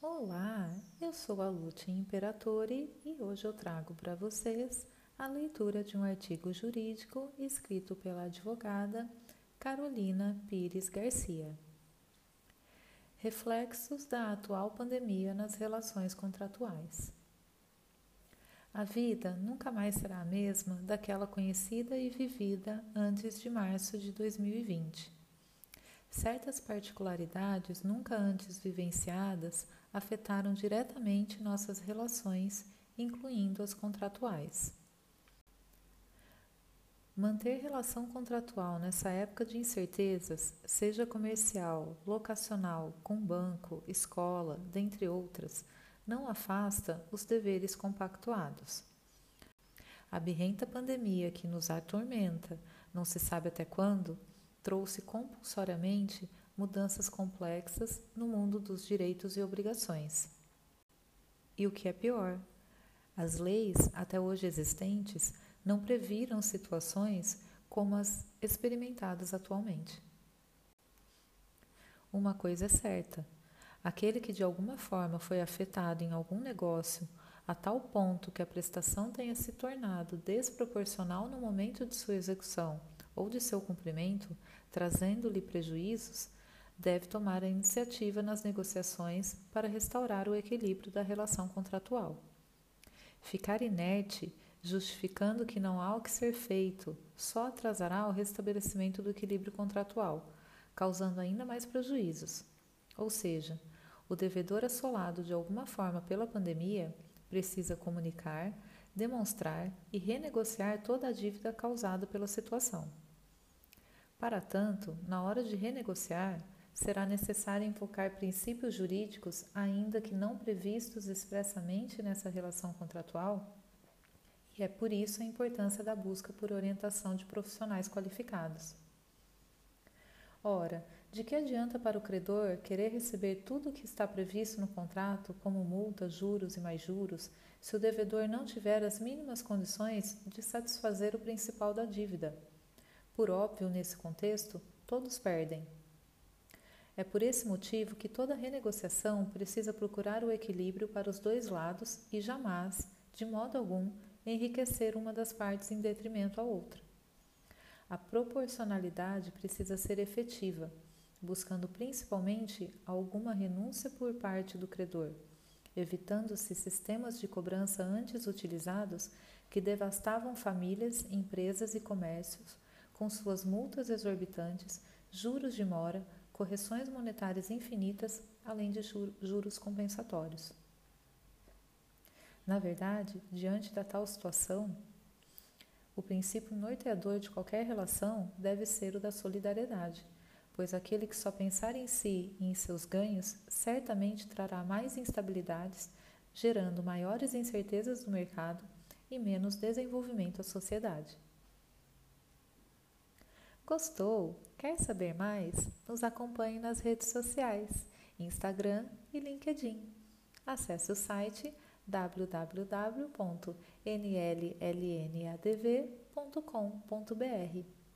Olá, eu sou a Lute Imperatore e hoje eu trago para vocês a leitura de um artigo jurídico escrito pela advogada Carolina Pires Garcia. Reflexos da atual pandemia nas relações contratuais. A vida nunca mais será a mesma daquela conhecida e vivida antes de março de 2020. Certas particularidades nunca antes vivenciadas afetaram diretamente nossas relações, incluindo as contratuais. Manter relação contratual nessa época de incertezas, seja comercial, locacional, com banco, escola, dentre outras, não afasta os deveres compactuados. A birrenta pandemia que nos atormenta, não se sabe até quando, trouxe compulsoriamente mudanças complexas no mundo dos direitos e obrigações. E o que é pior, as leis até hoje existentes não previram situações como as experimentadas atualmente. Uma coisa é certa: aquele que de alguma forma foi afetado em algum negócio a tal ponto que a prestação tenha se tornado desproporcional no momento de sua execução ou de seu cumprimento, trazendo-lhe prejuízos, deve tomar a iniciativa nas negociações para restaurar o equilíbrio da relação contratual. Ficar inerte justificando que não há o que ser feito, só atrasará o restabelecimento do equilíbrio contratual, causando ainda mais prejuízos. Ou seja, o devedor assolado de alguma forma pela pandemia precisa comunicar, demonstrar e renegociar toda a dívida causada pela situação. Para tanto, na hora de renegociar, será necessário invocar princípios jurídicos, ainda que não previstos expressamente nessa relação contratual, e é por isso a importância da busca por orientação de profissionais qualificados. Ora, de que adianta para o credor querer receber tudo o que está previsto no contrato, como multa, juros e mais juros, se o devedor não tiver as mínimas condições de satisfazer o principal da dívida? Por óbvio, nesse contexto, todos perdem. É por esse motivo que toda renegociação precisa procurar o equilíbrio para os dois lados e jamais, de modo algum, enriquecer uma das partes em detrimento à outra. A proporcionalidade precisa ser efetiva, buscando principalmente alguma renúncia por parte do credor, evitando-se sistemas de cobrança antes utilizados que devastavam famílias, empresas e comércios com suas multas exorbitantes, juros de mora, correções monetárias infinitas, além de juros compensatórios. Na verdade, diante da tal situação, o princípio norteador de qualquer relação deve ser o da solidariedade, pois aquele que só pensar em si e em seus ganhos certamente trará mais instabilidades, gerando maiores incertezas no mercado e menos desenvolvimento à sociedade. Gostou? Quer saber mais? Nos acompanhe nas redes sociais, Instagram e LinkedIn. Acesse o site www.nllnadv.com.br.